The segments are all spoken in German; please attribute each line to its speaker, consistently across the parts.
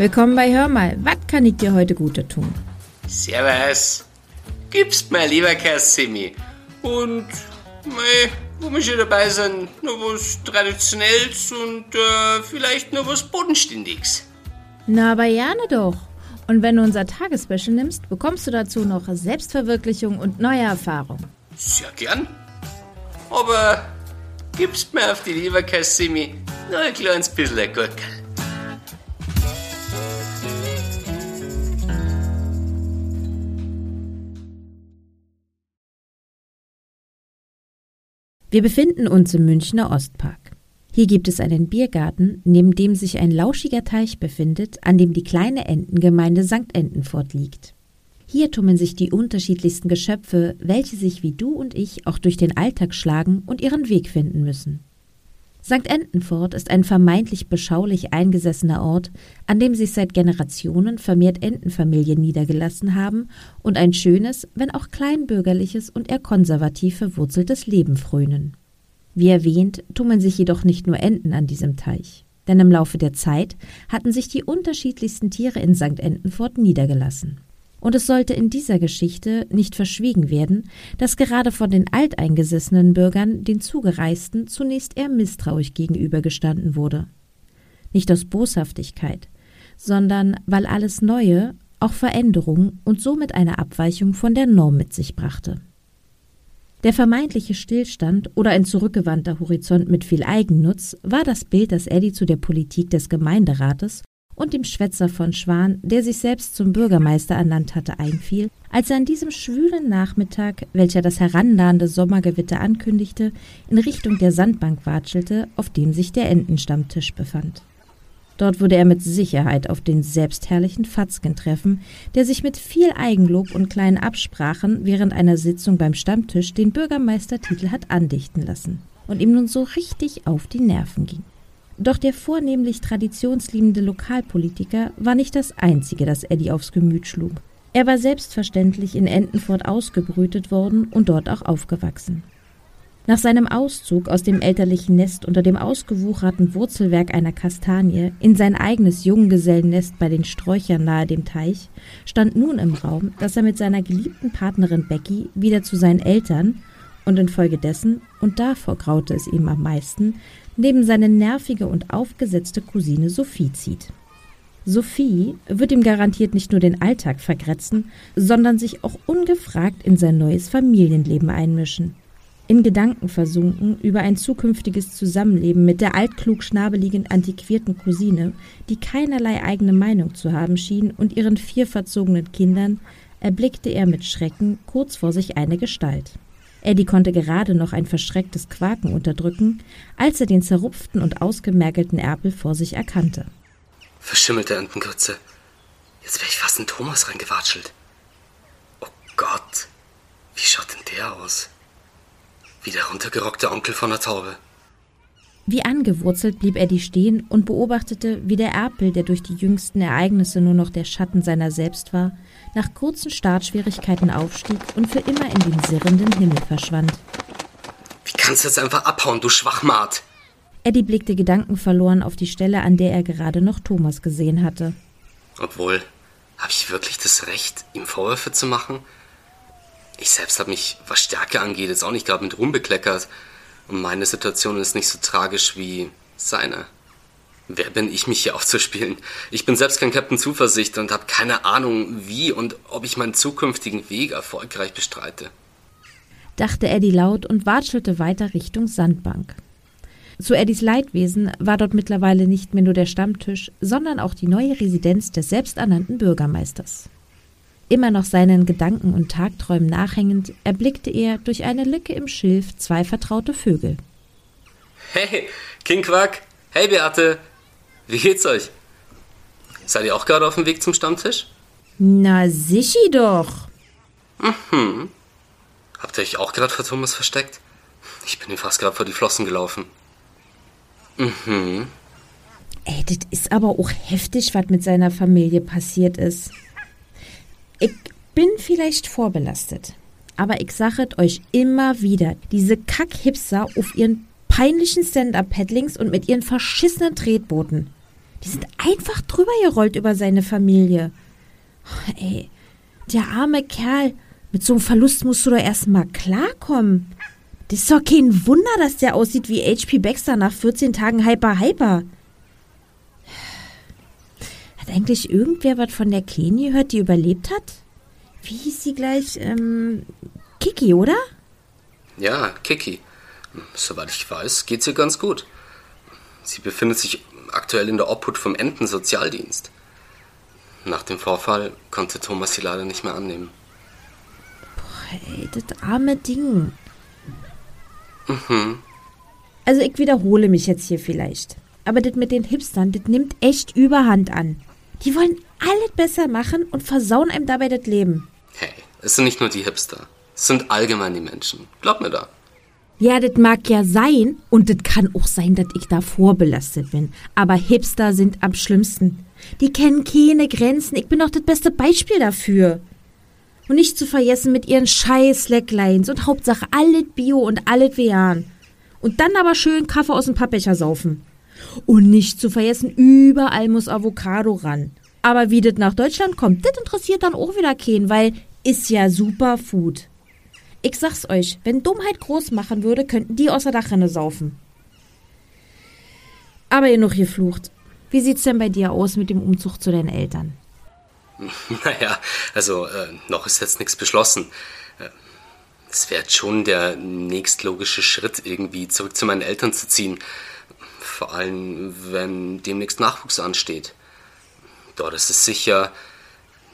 Speaker 1: Willkommen bei Hör mal, was kann ich dir heute Gute tun?
Speaker 2: Servus. Gibst mir lieber Simi. Und, mei, wo wir schon dabei sind, noch was Traditionelles und äh, vielleicht noch was Bodenständiges.
Speaker 1: Na, aber gerne doch. Und wenn du unser Tagesspecial nimmst, bekommst du dazu noch Selbstverwirklichung und neue Erfahrung.
Speaker 2: Sehr gern. Aber gibst mir auf die Leberkassimi noch ein kleines bisschen Gurkel.
Speaker 1: Wir befinden uns im Münchner Ostpark. Hier gibt es einen Biergarten, neben dem sich ein lauschiger Teich befindet, an dem die kleine Entengemeinde St. Entenfort liegt. Hier tummeln sich die unterschiedlichsten Geschöpfe, welche sich wie du und ich auch durch den Alltag schlagen und ihren Weg finden müssen. St. Entenfort ist ein vermeintlich beschaulich eingesessener Ort, an dem sich seit Generationen vermehrt Entenfamilien niedergelassen haben und ein schönes, wenn auch kleinbürgerliches und eher konservativ verwurzeltes Leben frönen. Wie erwähnt, tummeln sich jedoch nicht nur Enten an diesem Teich, denn im Laufe der Zeit hatten sich die unterschiedlichsten Tiere in St. Entenfort niedergelassen. Und es sollte in dieser Geschichte nicht verschwiegen werden, dass gerade von den alteingesessenen Bürgern den Zugereisten zunächst eher misstrauisch gegenübergestanden wurde. Nicht aus Boshaftigkeit, sondern weil alles Neue auch Veränderung und somit eine Abweichung von der Norm mit sich brachte. Der vermeintliche Stillstand oder ein zurückgewandter Horizont mit viel Eigennutz war das Bild, das Eddie zu der Politik des Gemeinderates und dem Schwätzer von Schwan, der sich selbst zum Bürgermeister ernannt hatte, einfiel, als er an diesem schwülen Nachmittag, welcher das herannahende Sommergewitter ankündigte, in Richtung der Sandbank watschelte, auf dem sich der Entenstammtisch befand. Dort würde er mit Sicherheit auf den selbstherrlichen Fatzken treffen, der sich mit viel Eigenlob und kleinen Absprachen während einer Sitzung beim Stammtisch den Bürgermeistertitel hat andichten lassen und ihm nun so richtig auf die Nerven ging. Doch der vornehmlich traditionsliebende Lokalpolitiker war nicht das Einzige, das Eddie aufs Gemüt schlug. Er war selbstverständlich in Entenfort ausgebrütet worden und dort auch aufgewachsen. Nach seinem Auszug aus dem elterlichen Nest unter dem ausgewucherten Wurzelwerk einer Kastanie in sein eigenes Junggesellennest bei den Sträuchern nahe dem Teich stand nun im Raum, dass er mit seiner geliebten Partnerin Becky wieder zu seinen Eltern und infolgedessen, und davor graute es ihm am meisten, neben seine nervige und aufgesetzte Cousine Sophie zieht. Sophie wird ihm garantiert nicht nur den Alltag vergrätzen, sondern sich auch ungefragt in sein neues Familienleben einmischen. In Gedanken versunken über ein zukünftiges Zusammenleben mit der altklug schnabeligen antiquierten Cousine, die keinerlei eigene Meinung zu haben schien, und ihren vier verzogenen Kindern, erblickte er mit Schrecken kurz vor sich eine Gestalt. Eddie konnte gerade noch ein verschrecktes Quaken unterdrücken, als er den zerrupften und ausgemergelten Erpel vor sich erkannte.
Speaker 2: Verschimmelte Entengrütze. Jetzt wäre ich fast in Thomas reingewatschelt. Oh Gott, wie schaut denn der aus? Wie der runtergerockte Onkel von der Taube.
Speaker 1: Wie angewurzelt blieb Eddie stehen und beobachtete, wie der Erpel, der durch die jüngsten Ereignisse nur noch der Schatten seiner selbst war, nach kurzen Startschwierigkeiten aufstieg und für immer in den sirrenden Himmel verschwand.
Speaker 2: Wie kannst du jetzt einfach abhauen, du Schwachmat?
Speaker 1: Eddie blickte gedankenverloren auf die Stelle, an der er gerade noch Thomas gesehen hatte.
Speaker 2: Obwohl, habe ich wirklich das Recht, ihm Vorwürfe zu machen? Ich selbst habe mich, was Stärke angeht, jetzt auch nicht gerade mit Ruhm bekleckert. Und meine Situation ist nicht so tragisch wie seine. Wer bin ich, mich hier aufzuspielen? Ich bin selbst kein Captain Zuversicht und habe keine Ahnung, wie und ob ich meinen zukünftigen Weg erfolgreich bestreite.
Speaker 1: Dachte Eddie laut und watschelte weiter Richtung Sandbank. Zu Eddies Leidwesen war dort mittlerweile nicht mehr nur der Stammtisch, sondern auch die neue Residenz des selbsternannten Bürgermeisters. Immer noch seinen Gedanken und Tagträumen nachhängend, erblickte er durch eine Lücke im Schilf zwei vertraute Vögel.
Speaker 2: Hey, King Quack! Hey, Beate! Wie geht's euch? Seid ihr auch gerade auf dem Weg zum Stammtisch?
Speaker 1: Na, sichi doch.
Speaker 2: Mhm. Habt ihr euch auch gerade vor Thomas versteckt? Ich bin ihm fast gerade vor die Flossen gelaufen. Mhm.
Speaker 1: Ey, das ist aber auch heftig, was mit seiner Familie passiert ist. Ich bin vielleicht vorbelastet, aber ich sage euch immer wieder, diese Kack-Hipster auf ihren peinlichen Stand-Up-Paddlings und mit ihren verschissenen Tretbooten Die sind einfach drüber gerollt über seine Familie. Ey, der arme Kerl, mit so einem Verlust musst du doch erstmal klarkommen. Das ist doch kein Wunder, dass der aussieht wie H.P. Baxter nach 14 Tagen Hyper Hyper. Hat eigentlich irgendwer was von der Kleine gehört, die überlebt hat? Wie hieß sie gleich? Ähm, Kiki, oder?
Speaker 2: Ja, Kiki. Soweit ich weiß, geht's ihr ganz gut. Sie befindet sich aktuell in der Obhut vom Entensozialdienst. Nach dem Vorfall konnte Thomas sie leider nicht mehr annehmen.
Speaker 1: Boah, ey, das arme Ding. Mhm. Also ich wiederhole mich jetzt hier vielleicht. Aber das mit den Hipstern, das nimmt echt überhand an. Die wollen alles besser machen und versauen einem dabei das Leben.
Speaker 2: Hey, es sind nicht nur die Hipster. Es sind allgemein die Menschen. Glaub mir da.
Speaker 1: Ja, das mag ja sein und das kann auch sein, dass ich da vorbelastet bin. Aber Hipster sind am schlimmsten. Die kennen keine Grenzen. Ich bin doch das beste Beispiel dafür. Und nicht zu vergessen mit ihren scheiß Slacklines und Hauptsache alles Bio und alles vegan. Und dann aber schön Kaffee aus dem Pappbecher saufen. Und nicht zu vergessen, überall muss Avocado ran. Aber wie das nach Deutschland kommt, das interessiert dann auch wieder keinen, weil ist ja super Food. Ich sag's euch, wenn Dummheit groß machen würde, könnten die aus der Dachrinne saufen. Aber genug geflucht. Wie sieht's denn bei dir aus mit dem Umzug zu deinen Eltern?
Speaker 2: Naja, also äh, noch ist jetzt nichts beschlossen. Äh, es wäre schon der nächstlogische Schritt, irgendwie zurück zu meinen Eltern zu ziehen. Vor allem, wenn demnächst Nachwuchs ansteht. Dort ist es sicher,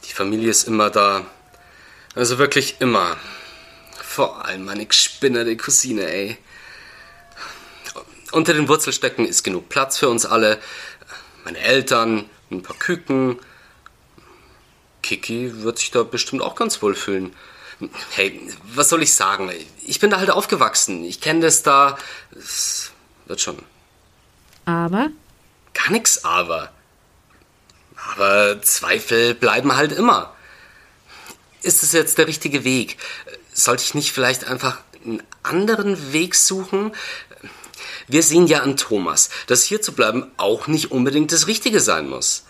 Speaker 2: die Familie ist immer da. Also wirklich immer. Vor allem meine gespinnerte Cousine, ey. Unter den Wurzelstöcken ist genug Platz für uns alle. Meine Eltern, ein paar Küken. Kiki wird sich da bestimmt auch ganz wohl fühlen. Hey, was soll ich sagen? Ich bin da halt aufgewachsen. Ich kenne das da. Es wird schon.
Speaker 1: Aber?
Speaker 2: Gar nix aber. Aber Zweifel bleiben halt immer. Ist es jetzt der richtige Weg? Sollte ich nicht vielleicht einfach einen anderen Weg suchen? Wir sehen ja an Thomas, dass hier zu bleiben auch nicht unbedingt das Richtige sein muss.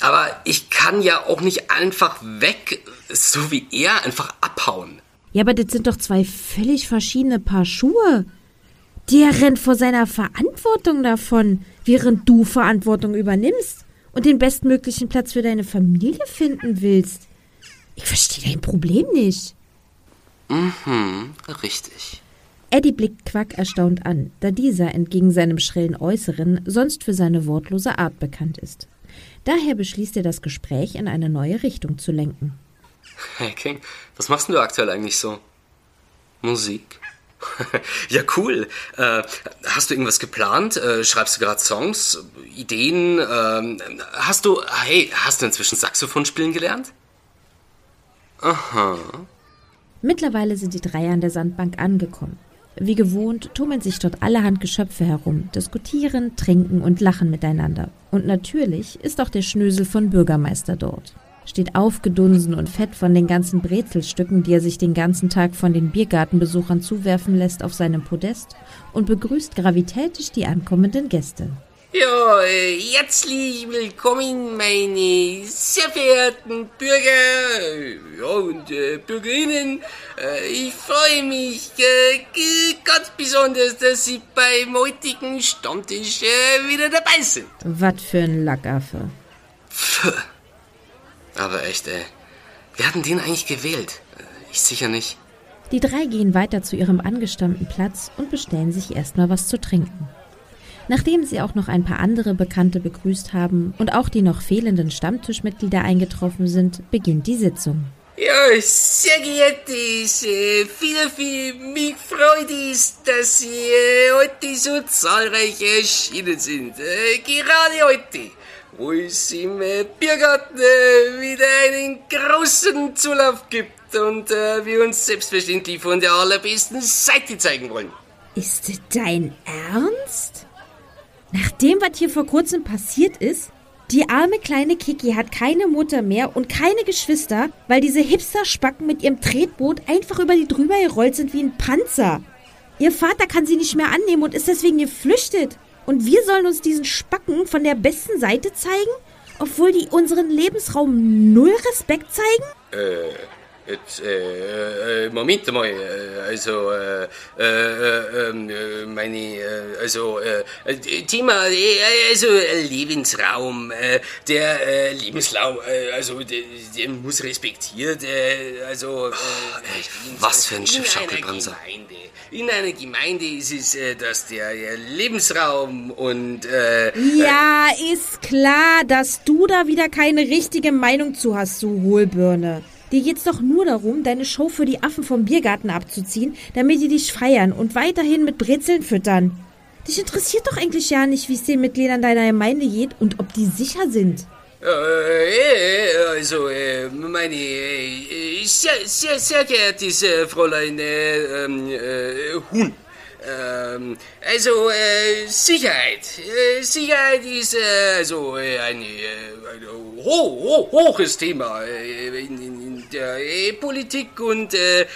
Speaker 2: Aber ich kann ja auch nicht einfach weg, so wie er, einfach abhauen.
Speaker 1: Ja, aber das sind doch zwei völlig verschiedene Paar Schuhe. Der rennt vor seiner Verantwortung davon, während du Verantwortung übernimmst und den bestmöglichen Platz für deine Familie finden willst. Ich verstehe dein Problem nicht.
Speaker 2: Mhm, richtig.
Speaker 1: Eddie blickt Quack erstaunt an, da dieser entgegen seinem schrillen Äußeren sonst für seine wortlose Art bekannt ist. Daher beschließt er, das Gespräch in eine neue Richtung zu lenken.
Speaker 2: Hey King, was machst du aktuell eigentlich so? Musik? ja, cool. Äh, hast du irgendwas geplant? Äh, schreibst du gerade Songs? Ideen? Äh, hast du, hey, hast du inzwischen Saxophon spielen gelernt? Aha.
Speaker 1: Mittlerweile sind die drei an der Sandbank angekommen. Wie gewohnt tummeln sich dort allerhand Geschöpfe herum, diskutieren, trinken und lachen miteinander. Und natürlich ist auch der Schnösel von Bürgermeister dort. Steht aufgedunsen und fett von den ganzen Brezelstücken, die er sich den ganzen Tag von den Biergartenbesuchern zuwerfen lässt, auf seinem Podest und begrüßt gravitätisch die ankommenden Gäste.
Speaker 3: Ja, äh, herzlich willkommen, meine sehr verehrten Bürger ja, und äh, Bürgerinnen. Äh, ich freue mich äh, ganz besonders, dass Sie beim heutigen Stammtisch äh, wieder dabei sind.
Speaker 1: Was für ein Lackaffe.
Speaker 2: Pff. Aber echt, ey. Wer hat denn den eigentlich gewählt? Äh, ich sicher nicht.
Speaker 1: Die drei gehen weiter zu ihrem angestammten Platz und bestellen sich erstmal was zu trinken. Nachdem sie auch noch ein paar andere Bekannte begrüßt haben und auch die noch fehlenden Stammtischmitglieder eingetroffen sind, beginnt die Sitzung.
Speaker 3: Ja, sehr geehrte, äh, viel, viel mich freut es, dass Sie äh, heute so zahlreich erschienen sind. Äh, gerade heute, wo es im äh, Biergarten äh, wieder einen großen Zulauf gibt und wir uns selbstverständlich von der allerbesten Seite zeigen wollen.
Speaker 1: Ist das dein Ernst? Nach dem, was hier vor kurzem passiert ist, die arme kleine Kiki hat keine Mutter mehr und keine Geschwister, weil diese Hipster-Spacken mit ihrem Tretboot einfach über die drüber gerollt sind wie ein Panzer. Ihr Vater kann sie nicht mehr annehmen und ist deswegen geflüchtet. Und wir sollen uns diesen Spacken von der besten Seite zeigen, obwohl die unseren Lebensraum null Respekt zeigen?
Speaker 3: Äh, Jetzt, äh, äh, Moment mal, äh, also, äh, äh, ähm, äh, meine, äh, also, äh, Thema, äh, also, Lebensraum, äh, der äh, Lebensraum, äh, also, der, der muss respektiert, äh, also, äh,
Speaker 2: was für ein Schiffschaukelbremser.
Speaker 3: In einer Gemeinde ist es, äh, dass der äh, Lebensraum und, äh,
Speaker 1: Ja, ist klar, dass du da wieder keine richtige Meinung zu hast, du Hohlbirne. Dir geht's doch nur darum, deine Show für die Affen vom Biergarten abzuziehen, damit die dich feiern und weiterhin mit Brezeln füttern. Dich interessiert doch eigentlich ja nicht, wie es den Mitgliedern deiner Gemeinde geht und ob die sicher sind.
Speaker 3: Äh, also, äh, meine äh, sehr, sehr, sehr geehrtes äh, Fräulein äh, ähm, äh, Huhn. Ähm, also äh, Sicherheit. Äh, Sicherheit ist äh, also äh, ein, äh, ein ho ho hohes Thema äh, in, in der äh, Politik und äh,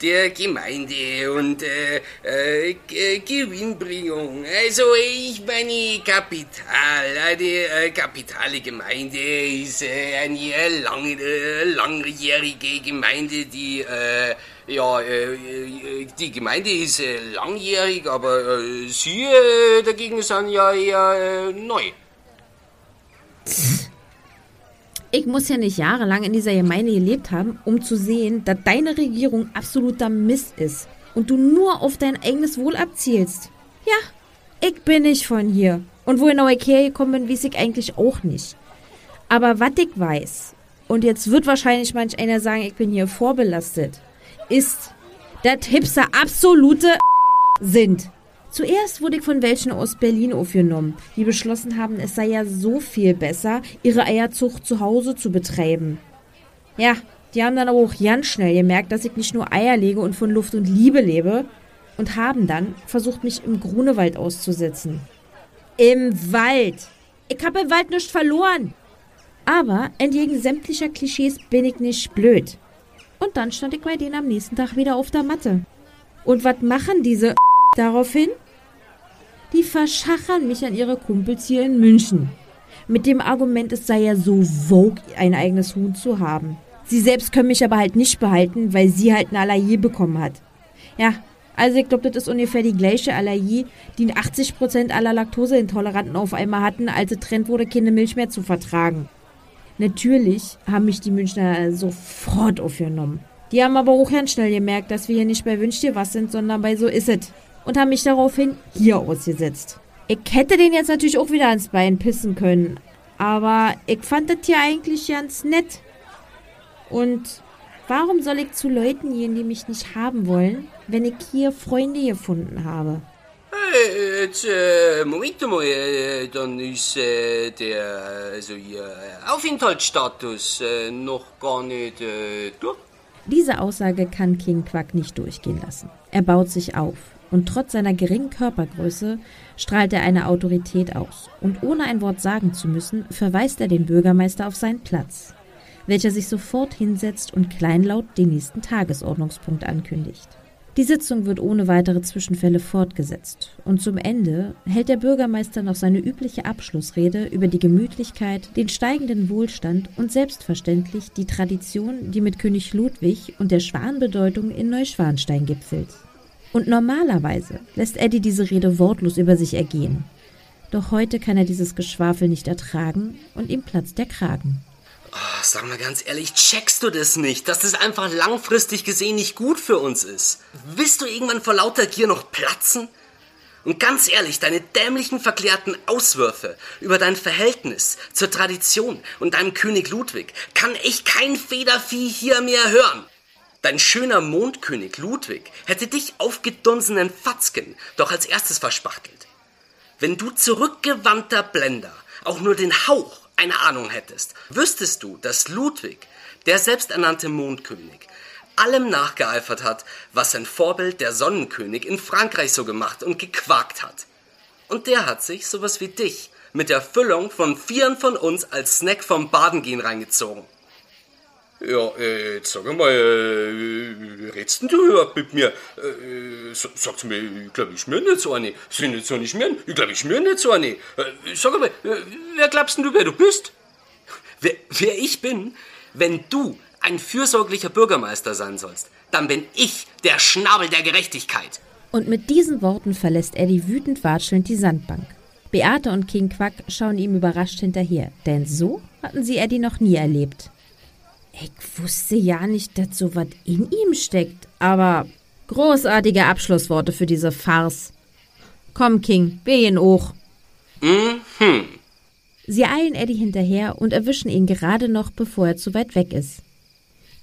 Speaker 3: der Gemeinde und äh, äh, Gewinnbringung. Also ich meine Kapital, eine äh, kapitale Gemeinde ist äh, eine lang, äh, langjährige Gemeinde, die äh, ja, äh, äh, die Gemeinde ist äh, langjährig, aber äh, Sie äh, dagegen sind ja eher äh, neu.
Speaker 1: Ich muss ja nicht jahrelang in dieser Gemeinde gelebt haben, um zu sehen, dass deine Regierung absoluter Mist ist und du nur auf dein eigenes Wohl abzielst. Ja, ich bin nicht von hier. Und wo genau ich hergekommen bin, weiß ich eigentlich auch nicht. Aber was ich weiß, und jetzt wird wahrscheinlich manch einer sagen, ich bin hier vorbelastet, ist, dass Hipster absolute sind. Zuerst wurde ich von welchen aus Berlin aufgenommen, die beschlossen haben, es sei ja so viel besser, ihre Eierzucht zu Hause zu betreiben. Ja, die haben dann aber auch ganz schnell gemerkt, dass ich nicht nur Eier lege und von Luft und Liebe lebe und haben dann versucht, mich im Grunewald auszusetzen. Im Wald! Ich habe im Wald nichts verloren! Aber entgegen sämtlicher Klischees bin ich nicht blöd. Und dann stand ich bei denen am nächsten Tag wieder auf der Matte. Und was machen diese daraufhin? Die verschachern mich an ihre Kumpels hier in München. Mit dem Argument, es sei ja so vogue, ein eigenes Huhn zu haben. Sie selbst können mich aber halt nicht behalten, weil sie halt eine Allergie bekommen hat. Ja, also ich glaube, das ist ungefähr die gleiche Allergie, die 80% aller Laktoseintoleranten auf einmal hatten, als es Trend wurde, keine Milch mehr zu vertragen. Natürlich haben mich die Münchner sofort aufgenommen. Die haben aber auch ganz schnell gemerkt, dass wir hier nicht bei Wünsch dir was sind, sondern bei So ist es. Und haben mich daraufhin hier ausgesetzt. Ich hätte den jetzt natürlich auch wieder ans Bein pissen können. Aber ich fand das hier eigentlich ganz nett. Und warum soll ich zu Leuten gehen, die mich nicht haben wollen, wenn ich hier Freunde gefunden habe?
Speaker 3: Äh, jetzt, äh, Moment mal, äh, dann ist äh, der, also Ihr Aufenthaltsstatus äh, noch gar nicht äh, durch.
Speaker 1: Diese Aussage kann King Quack nicht durchgehen lassen. Er baut sich auf und trotz seiner geringen Körpergröße strahlt er eine Autorität aus. Und ohne ein Wort sagen zu müssen, verweist er den Bürgermeister auf seinen Platz, welcher sich sofort hinsetzt und kleinlaut den nächsten Tagesordnungspunkt ankündigt. Die Sitzung wird ohne weitere Zwischenfälle fortgesetzt und zum Ende hält der Bürgermeister noch seine übliche Abschlussrede über die Gemütlichkeit, den steigenden Wohlstand und selbstverständlich die Tradition, die mit König Ludwig und der Schwanbedeutung in Neuschwanstein gipfelt. Und normalerweise lässt Eddie diese Rede wortlos über sich ergehen. Doch heute kann er dieses Geschwafel nicht ertragen und ihm platzt der Kragen.
Speaker 2: Oh, sag mal ganz ehrlich, checkst du das nicht, dass das einfach langfristig gesehen nicht gut für uns ist? Willst du irgendwann vor lauter Gier noch platzen? Und ganz ehrlich, deine dämlichen verklärten Auswürfe über dein Verhältnis zur Tradition und deinem König Ludwig kann echt kein Federvieh hier mehr hören. Dein schöner Mondkönig Ludwig hätte dich aufgedunsenen Fatzken doch als erstes verspachtelt. Wenn du zurückgewandter Blender auch nur den Hauch eine Ahnung hättest, wüsstest du, dass Ludwig, der selbsternannte Mondkönig, allem nachgeeifert hat, was sein Vorbild, der Sonnenkönig, in Frankreich so gemacht und gequakt hat. Und der hat sich sowas wie dich mit der Füllung von vieren von uns als Snack vom Badengehen reingezogen.
Speaker 3: Ja, äh, jetzt sag mal, äh, redst denn du überhaupt mit mir? Äh, sagst mir, ich glaube, ich schmür nicht so eine. Sind nicht so nicht schmieren? Ich glaube, ich schmür nicht so eine. Äh, sag mal, äh, wer glaubst denn du, wer du bist?
Speaker 2: Wer, wer ich bin? Wenn du ein fürsorglicher Bürgermeister sein sollst, dann bin ich der Schnabel der Gerechtigkeit.
Speaker 1: Und mit diesen Worten verlässt Eddie wütend watschelnd die Sandbank. Beate und King Quack schauen ihm überrascht hinterher, denn so hatten sie Eddie noch nie erlebt. Ich wusste ja nicht, dass so was in ihm steckt, aber großartige Abschlussworte für diese Farce. Komm, King, wir gehen hoch.
Speaker 2: Mhm.
Speaker 1: Sie eilen Eddie hinterher und erwischen ihn gerade noch, bevor er zu weit weg ist.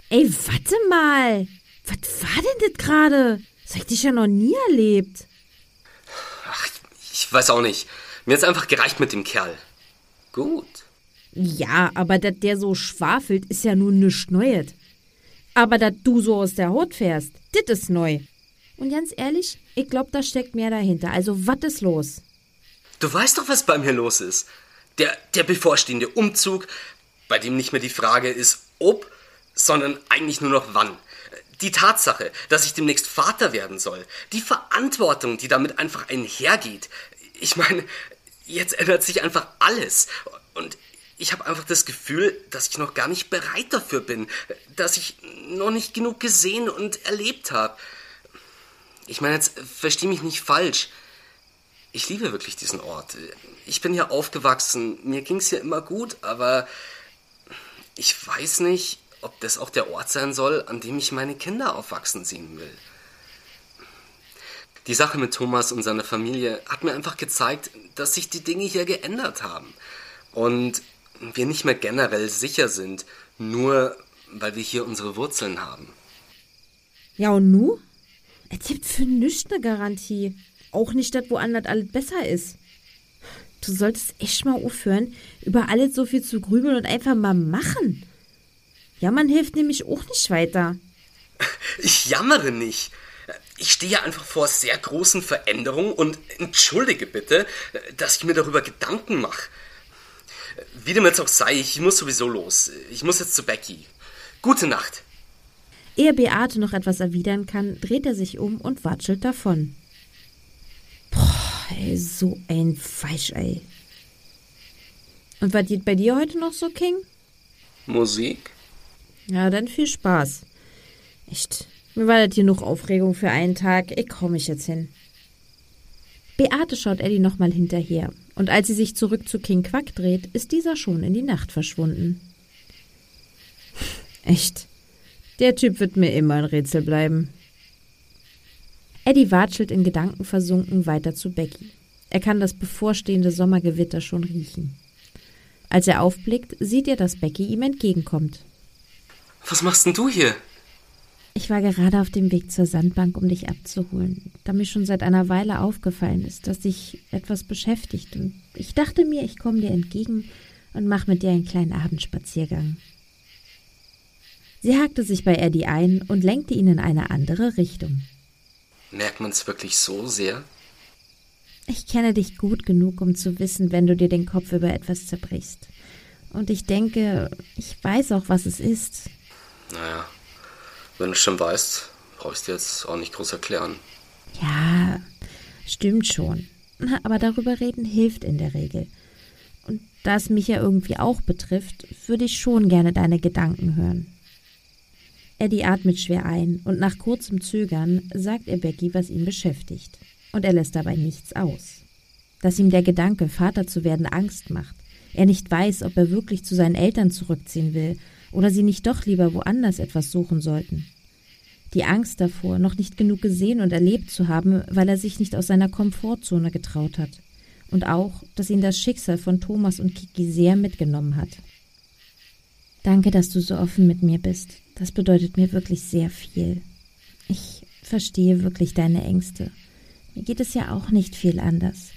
Speaker 1: Ey, warte mal! Was war denn das gerade? Das hab ich dich ja noch nie erlebt.
Speaker 2: Ach, ich weiß auch nicht. Mir hat's einfach gereicht mit dem Kerl. Gut.
Speaker 1: Ja, aber dass der so schwafelt, ist ja nun nichts Neues. Aber dass du so aus der Haut fährst, das ist neu. Und ganz ehrlich, ich glaub, da steckt mehr dahinter. Also, was ist los?
Speaker 2: Du weißt doch, was bei mir los ist. Der, der bevorstehende Umzug, bei dem nicht mehr die Frage ist, ob, sondern eigentlich nur noch wann. Die Tatsache, dass ich demnächst Vater werden soll. Die Verantwortung, die damit einfach einhergeht. Ich meine, jetzt ändert sich einfach alles. Und ich habe einfach das Gefühl, dass ich noch gar nicht bereit dafür bin, dass ich noch nicht genug gesehen und erlebt habe. Ich meine, jetzt versteh mich nicht falsch. Ich liebe wirklich diesen Ort. Ich bin hier aufgewachsen, mir ging's hier immer gut, aber ich weiß nicht, ob das auch der Ort sein soll, an dem ich meine Kinder aufwachsen sehen will. Die Sache mit Thomas und seiner Familie hat mir einfach gezeigt, dass sich die Dinge hier geändert haben. Und wir nicht mehr generell sicher sind, nur weil wir hier unsere Wurzeln haben.
Speaker 1: Ja, und nu? Es gibt für nichts eine Garantie. Auch nicht, dass woanders alles besser ist. Du solltest echt mal aufhören, über alles so viel zu grübeln und einfach mal machen. Ja, man hilft nämlich auch nicht weiter.
Speaker 2: Ich jammere nicht. Ich stehe einfach vor sehr großen Veränderungen und entschuldige bitte, dass ich mir darüber Gedanken mache. Wie dem jetzt auch sei, ich muss sowieso los. Ich muss jetzt zu Becky. Gute Nacht.
Speaker 1: Ehe Beate noch etwas erwidern kann, dreht er sich um und watschelt davon. Boah, ey, so ein Feischei. Und was geht bei dir heute noch so, King?
Speaker 2: Musik?
Speaker 1: Ja, dann viel Spaß. Echt, mir war das hier noch Aufregung für einen Tag. Ich komme mich jetzt hin. Beate schaut Eddie nochmal hinterher, und als sie sich zurück zu King Quack dreht, ist dieser schon in die Nacht verschwunden. Echt, der Typ wird mir immer ein Rätsel bleiben. Eddie watschelt in Gedanken versunken weiter zu Becky. Er kann das bevorstehende Sommergewitter schon riechen. Als er aufblickt, sieht er, dass Becky ihm entgegenkommt.
Speaker 2: Was machst denn du hier?
Speaker 1: Ich war gerade auf dem Weg zur Sandbank, um dich abzuholen, da mir schon seit einer Weile aufgefallen ist, dass dich etwas beschäftigt. Und ich dachte mir, ich komme dir entgegen und mache mit dir einen kleinen Abendspaziergang. Sie hakte sich bei Eddie ein und lenkte ihn in eine andere Richtung.
Speaker 2: Merkt man es wirklich so sehr?
Speaker 1: Ich kenne dich gut genug, um zu wissen, wenn du dir den Kopf über etwas zerbrichst. Und ich denke, ich weiß auch, was es ist.
Speaker 2: Naja, wenn du schon weißt, brauchst du jetzt auch nicht groß erklären.
Speaker 1: Ja, stimmt schon. Aber darüber reden hilft in der Regel. Und da es mich ja irgendwie auch betrifft, würde ich schon gerne deine Gedanken hören. Eddie atmet schwer ein und nach kurzem Zögern sagt er Becky, was ihn beschäftigt. Und er lässt dabei nichts aus. Dass ihm der Gedanke, Vater zu werden, Angst macht. Er nicht weiß, ob er wirklich zu seinen Eltern zurückziehen will oder sie nicht doch lieber woanders etwas suchen sollten. Die Angst davor, noch nicht genug gesehen und erlebt zu haben, weil er sich nicht aus seiner Komfortzone getraut hat. Und auch, dass ihn das Schicksal von Thomas und Kiki sehr mitgenommen hat. Danke, dass du so offen mit mir bist. Das bedeutet mir wirklich sehr viel. Ich verstehe wirklich deine Ängste. Mir geht es ja auch nicht viel anders.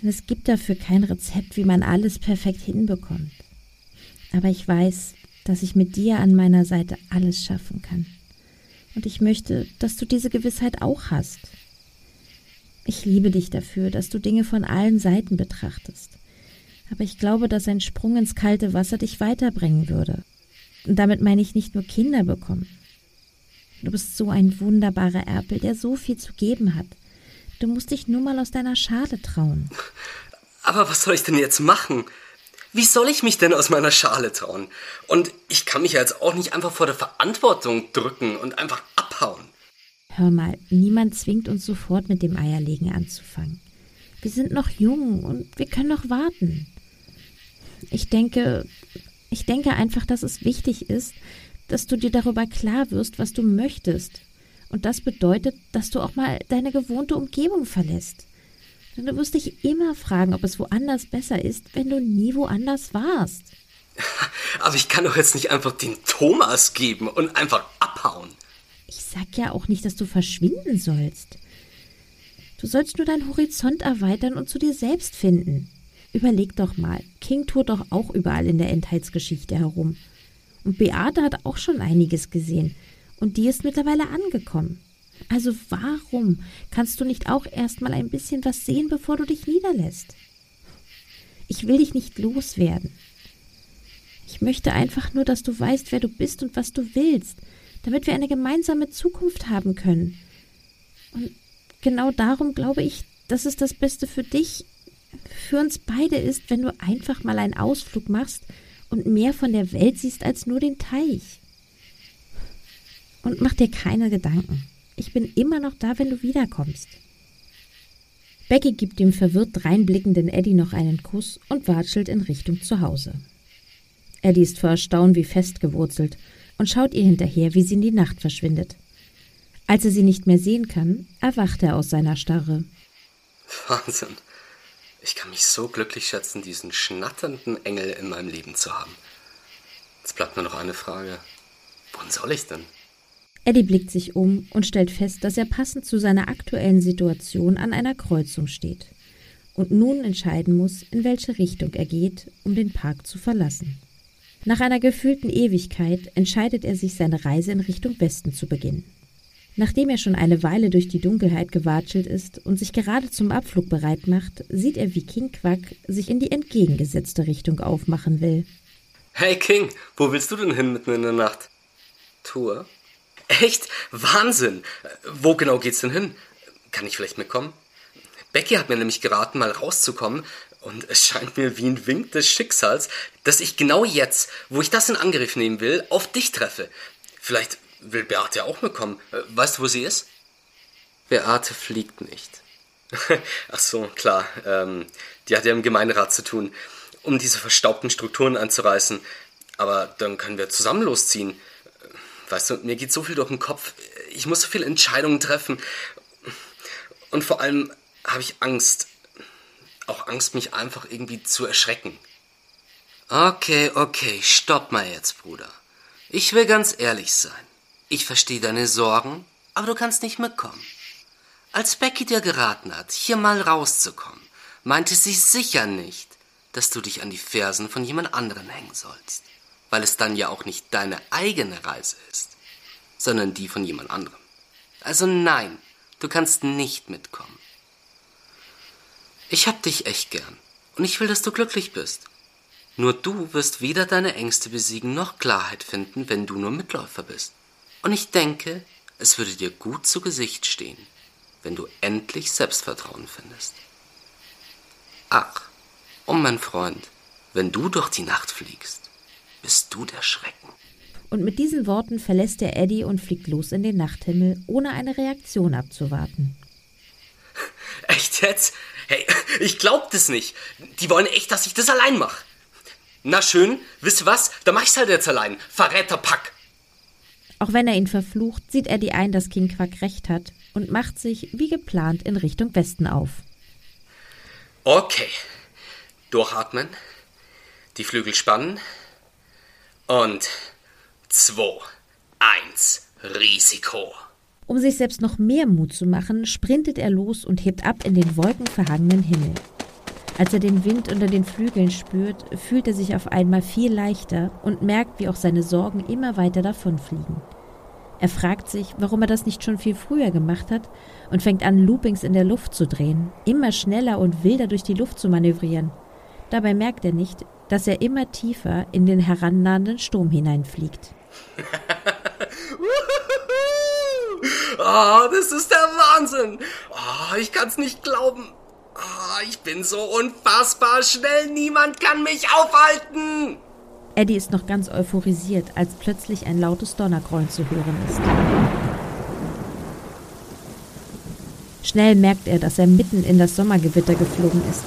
Speaker 1: Denn es gibt dafür kein Rezept, wie man alles perfekt hinbekommt. Aber ich weiß, dass ich mit dir an meiner Seite alles schaffen kann. Und ich möchte, dass du diese Gewissheit auch hast. Ich liebe dich dafür, dass du Dinge von allen Seiten betrachtest. Aber ich glaube, dass ein Sprung ins kalte Wasser dich weiterbringen würde. Und damit meine ich nicht nur Kinder bekommen. Du bist so ein wunderbarer Erpel, der so viel zu geben hat. Du musst dich nur mal aus deiner Schale trauen.
Speaker 2: Aber was soll ich denn jetzt machen? Wie soll ich mich denn aus meiner Schale trauen? Und ich kann mich ja jetzt auch nicht einfach vor der Verantwortung drücken und einfach abhauen.
Speaker 1: Hör mal, niemand zwingt uns sofort mit dem Eierlegen anzufangen. Wir sind noch jung und wir können noch warten. Ich denke, ich denke einfach, dass es wichtig ist, dass du dir darüber klar wirst, was du möchtest. Und das bedeutet, dass du auch mal deine gewohnte Umgebung verlässt. Denn du wirst dich immer fragen, ob es woanders besser ist, wenn du nie woanders warst.
Speaker 2: Aber ich kann doch jetzt nicht einfach den Thomas geben und einfach abhauen.
Speaker 1: Ich sag ja auch nicht, dass du verschwinden sollst. Du sollst nur deinen Horizont erweitern und zu dir selbst finden. Überleg doch mal, King tourt doch auch überall in der Endheitsgeschichte herum. Und Beate hat auch schon einiges gesehen. Und die ist mittlerweile angekommen. Also warum kannst du nicht auch erst mal ein bisschen was sehen, bevor du dich niederlässt? Ich will dich nicht loswerden. Ich möchte einfach nur, dass du weißt, wer du bist und was du willst, damit wir eine gemeinsame Zukunft haben können. Und genau darum glaube ich, dass es das Beste für dich, für uns beide ist, wenn du einfach mal einen Ausflug machst und mehr von der Welt siehst als nur den Teich. Und mach dir keine Gedanken. Ich bin immer noch da, wenn du wiederkommst. Becky gibt dem verwirrt dreinblickenden Eddie noch einen Kuss und watschelt in Richtung zu Hause. Eddie ist vor Erstaunen wie festgewurzelt und schaut ihr hinterher, wie sie in die Nacht verschwindet. Als er sie nicht mehr sehen kann, erwacht er aus seiner Starre.
Speaker 2: Wahnsinn. Ich kann mich so glücklich schätzen, diesen schnatternden Engel in meinem Leben zu haben. Jetzt bleibt mir noch eine Frage. Wohin soll ich denn?
Speaker 1: Eddie blickt sich um und stellt fest, dass er passend zu seiner aktuellen Situation an einer Kreuzung steht und nun entscheiden muss, in welche Richtung er geht, um den Park zu verlassen. Nach einer gefühlten Ewigkeit entscheidet er sich, seine Reise in Richtung Westen zu beginnen. Nachdem er schon eine Weile durch die Dunkelheit gewatschelt ist und sich gerade zum Abflug bereit macht, sieht er, wie King Quack sich in die entgegengesetzte Richtung aufmachen will.
Speaker 2: Hey King, wo willst du denn hin mitten in der Nacht? Tour? Echt? Wahnsinn! Wo genau geht's denn hin? Kann ich vielleicht mitkommen? Becky hat mir nämlich geraten, mal rauszukommen, und es scheint mir wie ein Wink des Schicksals, dass ich genau jetzt, wo ich das in Angriff nehmen will, auf dich treffe. Vielleicht will Beate auch mitkommen. Weißt du, wo sie ist? Beate fliegt nicht. Ach so, klar. Ähm, die hat ja im Gemeinderat zu tun, um diese verstaubten Strukturen anzureißen. Aber dann können wir zusammen losziehen. Weißt du, mir geht so viel durch den Kopf. Ich muss so viele Entscheidungen treffen. Und vor allem habe ich Angst. Auch Angst, mich einfach irgendwie zu erschrecken. Okay, okay, stopp mal jetzt, Bruder. Ich will ganz ehrlich sein. Ich verstehe deine Sorgen, aber du kannst nicht mitkommen. Als Becky dir geraten hat, hier mal rauszukommen, meinte sie sicher nicht, dass du dich an die Fersen von jemand anderen hängen sollst weil es dann ja auch nicht deine eigene Reise ist, sondern die von jemand anderem. Also nein, du kannst nicht mitkommen. Ich hab dich echt gern und ich will, dass du glücklich bist. Nur du wirst weder deine Ängste besiegen noch Klarheit finden, wenn du nur Mitläufer bist. Und ich denke, es würde dir gut zu Gesicht stehen, wenn du endlich Selbstvertrauen findest. Ach, und mein Freund, wenn du durch die Nacht fliegst, du der Schrecken.
Speaker 1: Und mit diesen Worten verlässt er Eddie und fliegt los in den Nachthimmel, ohne eine Reaktion abzuwarten.
Speaker 2: Echt jetzt? Hey, ich glaub das nicht. Die wollen echt, dass ich das allein mache. Na schön, wisst ihr was? Dann mach ich's halt jetzt allein. Verräter Pack.
Speaker 1: Auch wenn er ihn verflucht, sieht Eddie ein, dass King Quack recht hat und macht sich, wie geplant, in Richtung Westen auf.
Speaker 2: Okay. Durchatmen. Die Flügel spannen. Und zwei, eins, Risiko.
Speaker 1: Um sich selbst noch mehr Mut zu machen, sprintet er los und hebt ab in den wolkenverhangenen Himmel. Als er den Wind unter den Flügeln spürt, fühlt er sich auf einmal viel leichter und merkt, wie auch seine Sorgen immer weiter davonfliegen. Er fragt sich, warum er das nicht schon viel früher gemacht hat und fängt an, Loopings in der Luft zu drehen, immer schneller und wilder durch die Luft zu manövrieren. Dabei merkt er nicht, dass er immer tiefer in den herannahenden Sturm hineinfliegt.
Speaker 3: oh, das ist der Wahnsinn. Oh, ich kann's nicht glauben. Oh, ich bin so unfassbar schnell. Niemand kann mich aufhalten.
Speaker 1: Eddie ist noch ganz euphorisiert, als plötzlich ein lautes Donnergrollen zu hören ist. Schnell merkt er, dass er mitten in das Sommergewitter geflogen ist.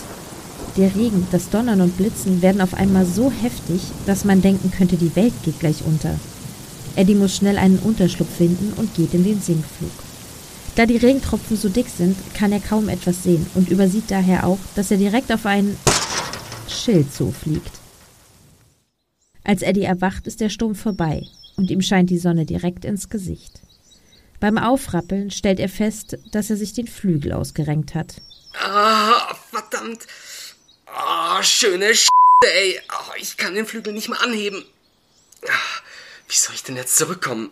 Speaker 1: Der Regen, das Donnern und Blitzen werden auf einmal so heftig, dass man denken könnte, die Welt geht gleich unter. Eddie muss schnell einen Unterschlupf finden und geht in den Sinkflug. Da die Regentropfen so dick sind, kann er kaum etwas sehen und übersieht daher auch, dass er direkt auf einen Schild zufliegt. Als Eddie erwacht, ist der Sturm vorbei und ihm scheint die Sonne direkt ins Gesicht. Beim Aufrappeln stellt er fest, dass er sich den Flügel ausgerenkt hat.
Speaker 3: Ah, verdammt. Ah, schöne Sch ey. Oh, ich kann den Flügel nicht mehr anheben. Ah, wie soll ich denn jetzt zurückkommen?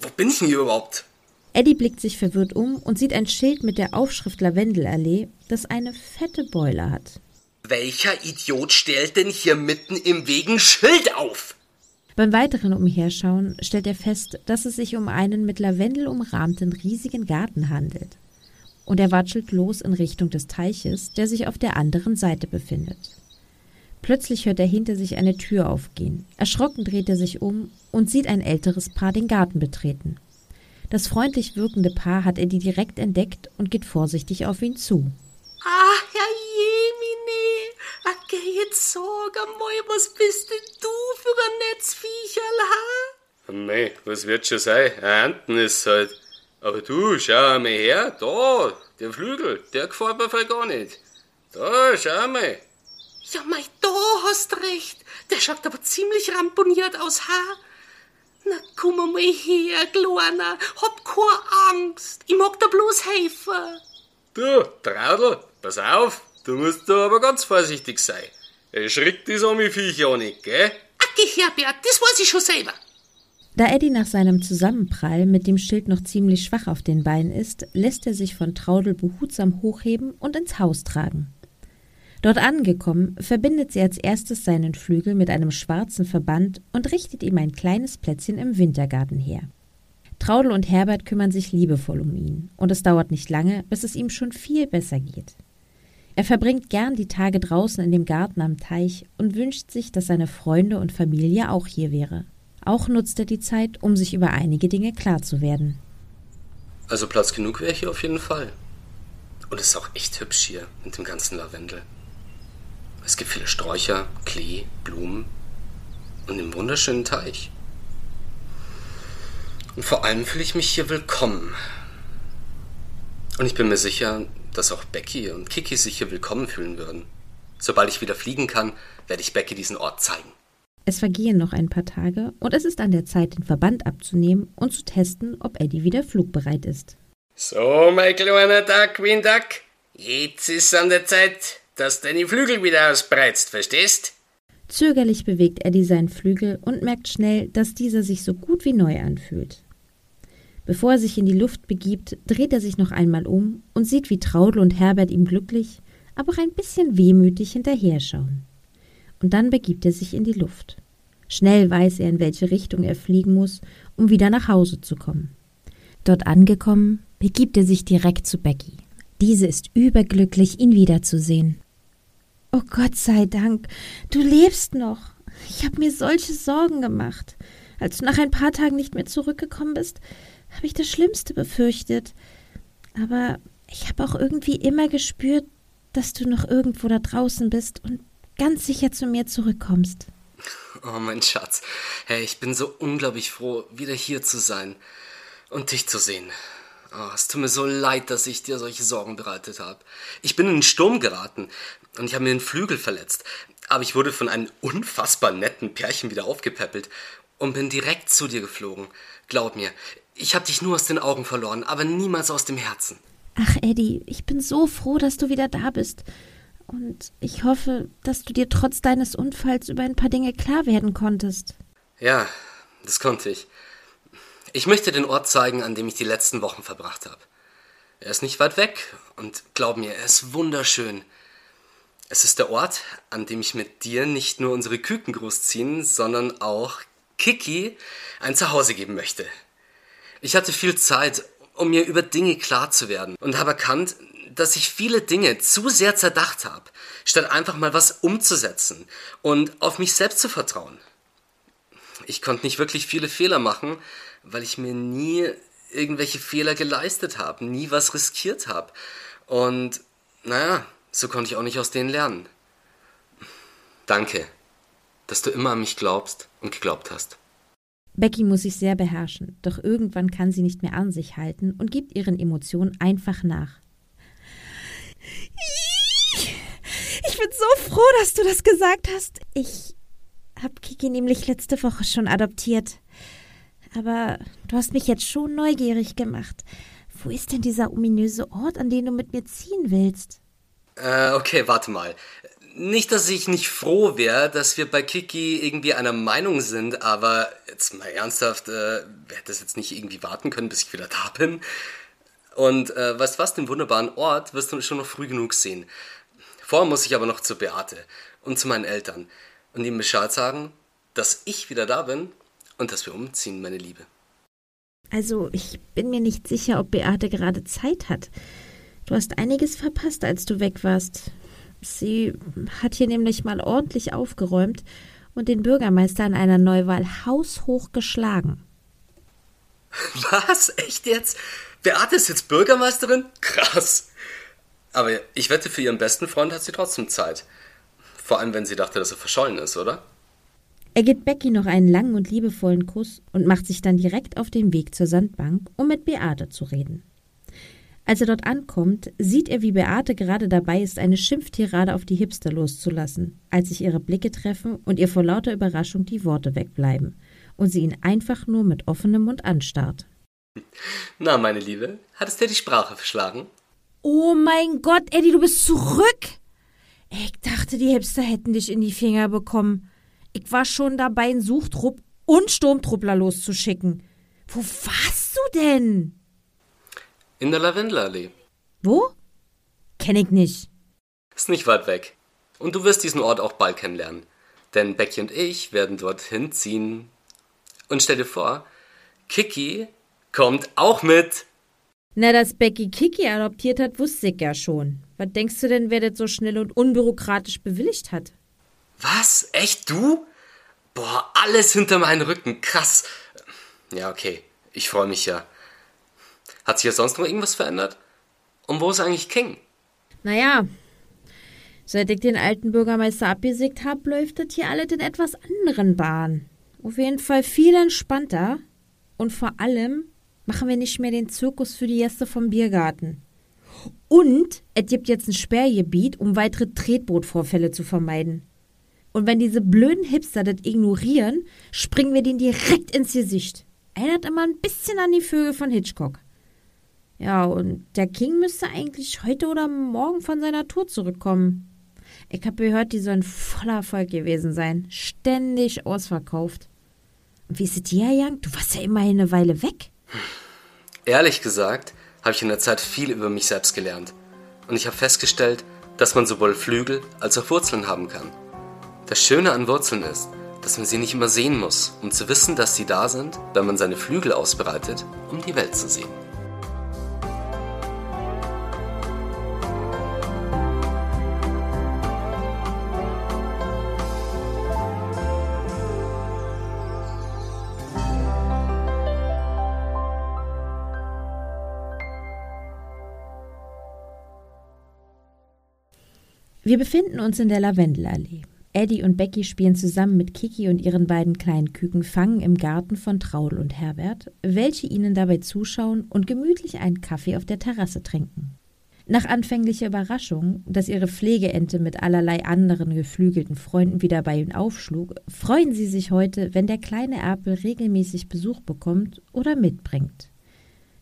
Speaker 3: Wo bin ich denn hier überhaupt?
Speaker 1: Eddie blickt sich verwirrt um und sieht ein Schild mit der Aufschrift Lavendelallee, das eine fette Beule hat.
Speaker 3: Welcher Idiot stellt denn hier mitten im Weg ein Schild auf?
Speaker 1: Beim weiteren Umherschauen stellt er fest, dass es sich um einen mit Lavendel umrahmten riesigen Garten handelt. Und er watschelt los in Richtung des Teiches, der sich auf der anderen Seite befindet. Plötzlich hört er hinter sich eine Tür aufgehen. Erschrocken dreht er sich um und sieht ein älteres Paar den Garten betreten. Das freundlich wirkende Paar hat Eddie direkt entdeckt und geht vorsichtig auf ihn zu.
Speaker 3: Ah, Herr Jemine, geh jetzt sagen, moi, was bist denn du für ein Netzviecherl, ha?
Speaker 2: Nee, was wird schon sein? Ein Enten ist halt. Aber du, schau mal her, da, der Flügel, der gefällt mir voll gar nicht. Da, schau mal.
Speaker 3: Ja, mei, da hast recht. Der schaut aber ziemlich ramponiert aus, ha? Na, komm mal her, Kleiner. Hab keine Angst. Ich mag dir bloß helfen.
Speaker 2: Du, Traudel, pass auf, du musst da aber ganz vorsichtig sein. Er schreckt die Sammelviecher auch nicht, gell?
Speaker 3: Ach, Herbert, das weiß ich schon selber.
Speaker 1: Da Eddie nach seinem Zusammenprall mit dem Schild noch ziemlich schwach auf den Beinen ist, lässt er sich von Traudel behutsam hochheben und ins Haus tragen. Dort angekommen, verbindet sie als erstes seinen Flügel mit einem schwarzen Verband und richtet ihm ein kleines Plätzchen im Wintergarten her. Traudel und Herbert kümmern sich liebevoll um ihn, und es dauert nicht lange, bis es ihm schon viel besser geht. Er verbringt gern die Tage draußen in dem Garten am Teich und wünscht sich, dass seine Freunde und Familie auch hier wäre. Auch nutzt er die Zeit, um sich über einige Dinge klar zu werden.
Speaker 2: Also Platz genug wäre hier auf jeden Fall. Und es ist auch echt hübsch hier mit dem ganzen Lavendel. Es gibt viele Sträucher, Klee, Blumen und einen wunderschönen Teich. Und vor allem fühle ich mich hier willkommen. Und ich bin mir sicher, dass auch Becky und Kiki sich hier willkommen fühlen würden. Sobald ich wieder fliegen kann, werde ich Becky diesen Ort zeigen.
Speaker 1: Es vergehen noch ein paar Tage und es ist an der Zeit, den Verband abzunehmen und zu testen, ob Eddie wieder flugbereit ist.
Speaker 3: So, mein kleiner Duck, jetzt ist an der Zeit, dass deine Flügel wieder ausbreizt, verstehst?
Speaker 1: Zögerlich bewegt Eddie seinen Flügel und merkt schnell, dass dieser sich so gut wie neu anfühlt. Bevor er sich in die Luft begibt, dreht er sich noch einmal um und sieht, wie Traudel und Herbert ihm glücklich, aber auch ein bisschen wehmütig hinterher schauen. Und dann begibt er sich in die Luft. Schnell weiß er, in welche Richtung er fliegen muss, um wieder nach Hause zu kommen. Dort angekommen, begibt er sich direkt zu Becky. Diese ist überglücklich, ihn wiederzusehen. Oh Gott sei Dank, du lebst noch. Ich habe mir solche Sorgen gemacht. Als du nach ein paar Tagen nicht mehr zurückgekommen bist, habe ich das Schlimmste befürchtet. Aber ich habe auch irgendwie immer gespürt, dass du noch irgendwo da draußen bist und ganz sicher zu mir zurückkommst.
Speaker 2: Oh, mein Schatz. Hey, ich bin so unglaublich froh, wieder hier zu sein und dich zu sehen. Oh, es tut mir so leid, dass ich dir solche Sorgen bereitet habe. Ich bin in einen Sturm geraten und ich habe mir den Flügel verletzt. Aber ich wurde von einem unfassbar netten Pärchen wieder aufgepäppelt und bin direkt zu dir geflogen. Glaub mir, ich habe dich nur aus den Augen verloren, aber niemals aus dem Herzen.
Speaker 1: Ach, Eddie, ich bin so froh, dass du wieder da bist. Und ich hoffe, dass du dir trotz deines Unfalls über ein paar Dinge klar werden konntest.
Speaker 2: Ja, das konnte ich. Ich möchte den Ort zeigen, an dem ich die letzten Wochen verbracht habe. Er ist nicht weit weg und glaub mir, er ist wunderschön. Es ist der Ort, an dem ich mit dir nicht nur unsere Küken großziehen, sondern auch Kiki ein Zuhause geben möchte. Ich hatte viel Zeit, um mir über Dinge klar zu werden und habe erkannt, dass ich viele Dinge zu sehr zerdacht habe, statt einfach mal was umzusetzen und auf mich selbst zu vertrauen. Ich konnte nicht wirklich viele Fehler machen, weil ich mir nie irgendwelche Fehler geleistet habe, nie was riskiert habe. Und naja, so konnte ich auch nicht aus denen lernen. Danke, dass du immer an mich glaubst und geglaubt hast.
Speaker 1: Becky muss sich sehr beherrschen, doch irgendwann kann sie nicht mehr an sich halten und gibt ihren Emotionen einfach nach.
Speaker 4: Ich bin so froh, dass du das gesagt hast. Ich habe Kiki nämlich letzte Woche schon adoptiert. Aber du hast mich jetzt schon neugierig gemacht. Wo ist denn dieser ominöse Ort, an den du mit mir ziehen willst?
Speaker 2: Äh, okay, warte mal. Nicht, dass ich nicht froh wäre, dass wir bei Kiki irgendwie einer Meinung sind, aber jetzt mal ernsthaft, äh, wer hätte das jetzt nicht irgendwie warten können, bis ich wieder da bin? Und äh, weißt was, den wunderbaren Ort wirst du schon noch früh genug sehen. Vorher muss ich aber noch zu Beate und zu meinen Eltern und ihm Bescheid sagen, dass ich wieder da bin und dass wir umziehen, meine Liebe.
Speaker 1: Also, ich bin mir nicht sicher, ob Beate gerade Zeit hat. Du hast einiges verpasst, als du weg warst. Sie hat hier nämlich mal ordentlich aufgeräumt und den Bürgermeister an einer Neuwahl haushoch geschlagen.
Speaker 2: Was? Echt jetzt? Beate ist jetzt Bürgermeisterin? Krass. Aber ich wette, für ihren besten Freund hat sie trotzdem Zeit. Vor allem, wenn sie dachte, dass er verschollen ist, oder?
Speaker 1: Er gibt Becky noch einen langen und liebevollen Kuss und macht sich dann direkt auf den Weg zur Sandbank, um mit Beate zu reden. Als er dort ankommt, sieht er, wie Beate gerade dabei ist, eine Schimpftirade auf die Hipster loszulassen, als sich ihre Blicke treffen und ihr vor lauter Überraschung die Worte wegbleiben und sie ihn einfach nur mit offenem Mund anstarrt.
Speaker 2: Na, meine Liebe, hat es dir die Sprache verschlagen?
Speaker 4: Oh mein Gott, Eddie, du bist zurück! Ich dachte, die Hipster hätten dich in die Finger bekommen. Ich war schon dabei, einen Suchtrupp und Sturmtruppler loszuschicken. Wo warst du denn?
Speaker 2: In der Lavendelallee.
Speaker 4: Wo? Kenn ich nicht.
Speaker 2: Ist nicht weit weg. Und du wirst diesen Ort auch bald kennenlernen. Denn Becky und ich werden dorthin ziehen. Und stell dir vor, Kiki kommt auch mit.
Speaker 1: Na, dass Becky Kiki adoptiert hat, wusste ich ja schon. Was denkst du denn, wer das so schnell und unbürokratisch bewilligt hat?
Speaker 2: Was? Echt du? Boah, alles hinter meinen Rücken. Krass. Ja, okay. Ich freue mich ja. Hat sich ja sonst noch irgendwas verändert? Und wo ist eigentlich King?
Speaker 1: Naja, seit ich den alten Bürgermeister abgesägt habe, läuft das hier alles in etwas anderen Bahnen. Auf jeden Fall viel entspannter. Und vor allem machen wir nicht mehr den Zirkus für die Gäste vom Biergarten. Und es gibt jetzt ein Sperrgebiet, um weitere Tretbootvorfälle zu vermeiden. Und wenn diese blöden Hipster das ignorieren, springen wir denen direkt ins Gesicht. Erinnert immer ein bisschen an die Vögel von Hitchcock. Ja, und der King müsste eigentlich heute oder morgen von seiner Tour zurückkommen. Ich habe gehört, die sollen voller Erfolg gewesen sein. Ständig ausverkauft. Und wie ist es dir, Young? Du warst ja immerhin eine Weile weg.
Speaker 2: Ehrlich gesagt, habe ich in der Zeit viel über mich selbst gelernt. Und ich habe festgestellt, dass man sowohl Flügel als auch Wurzeln haben kann. Das Schöne an Wurzeln ist, dass man sie nicht immer sehen muss, um zu wissen, dass sie da sind, wenn man seine Flügel ausbreitet, um die Welt zu sehen.
Speaker 1: Wir befinden uns in der Lavendelallee. Eddie und Becky spielen zusammen mit Kiki und ihren beiden kleinen Küken Fangen im Garten von Traul und Herbert, welche ihnen dabei zuschauen und gemütlich einen Kaffee auf der Terrasse trinken. Nach anfänglicher Überraschung, dass ihre Pflegeente mit allerlei anderen geflügelten Freunden wieder bei ihnen aufschlug, freuen sie sich heute, wenn der kleine Erpel regelmäßig Besuch bekommt oder mitbringt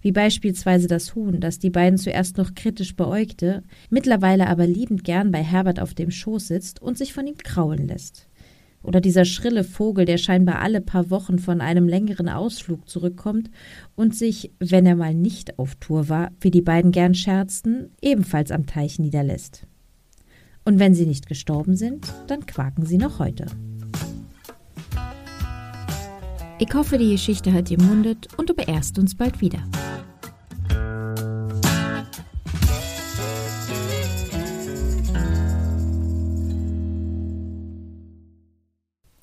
Speaker 1: wie beispielsweise das Huhn, das die beiden zuerst noch kritisch beäugte, mittlerweile aber liebend gern bei Herbert auf dem Schoß sitzt und sich von ihm kraulen lässt. Oder dieser schrille Vogel, der scheinbar alle paar Wochen von einem längeren Ausflug zurückkommt und sich, wenn er mal nicht auf Tour war, wie die beiden gern scherzten, ebenfalls am Teich niederlässt. Und wenn sie nicht gestorben sind, dann quaken sie noch heute. Ich hoffe, die Geschichte hat dir mundet und du beehrst uns bald wieder.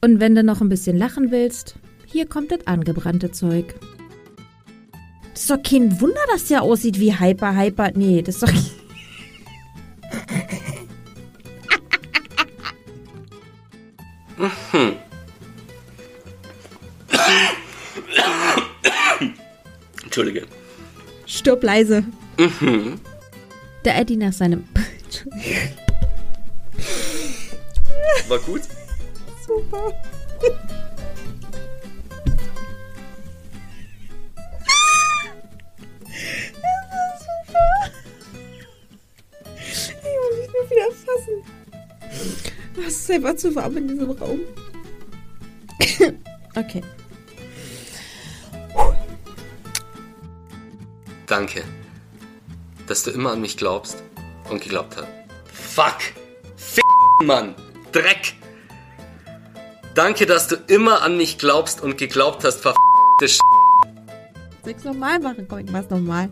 Speaker 1: Und wenn du noch ein bisschen lachen willst, hier kommt das angebrannte Zeug.
Speaker 4: Das ist doch kein Wunder, dass der aussieht wie Hyper, Hyper. Nee, das ist doch. Stirb leise.
Speaker 1: Der Eddie nach seinem.
Speaker 2: War gut?
Speaker 4: Super. Das war super. Ich muss mich nur wieder fassen. Es ist selber zu warm in diesem Raum.
Speaker 2: Danke, dass du immer an mich glaubst und geglaubt hast. Fuck! Fick, Mann! Dreck! Danke, dass du immer an mich glaubst und geglaubt hast, verfickte Sch
Speaker 4: Soll ich's nochmal machen? Komm, ich mach's nochmal.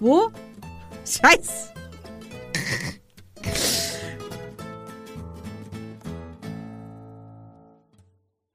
Speaker 4: Wo? Scheiß.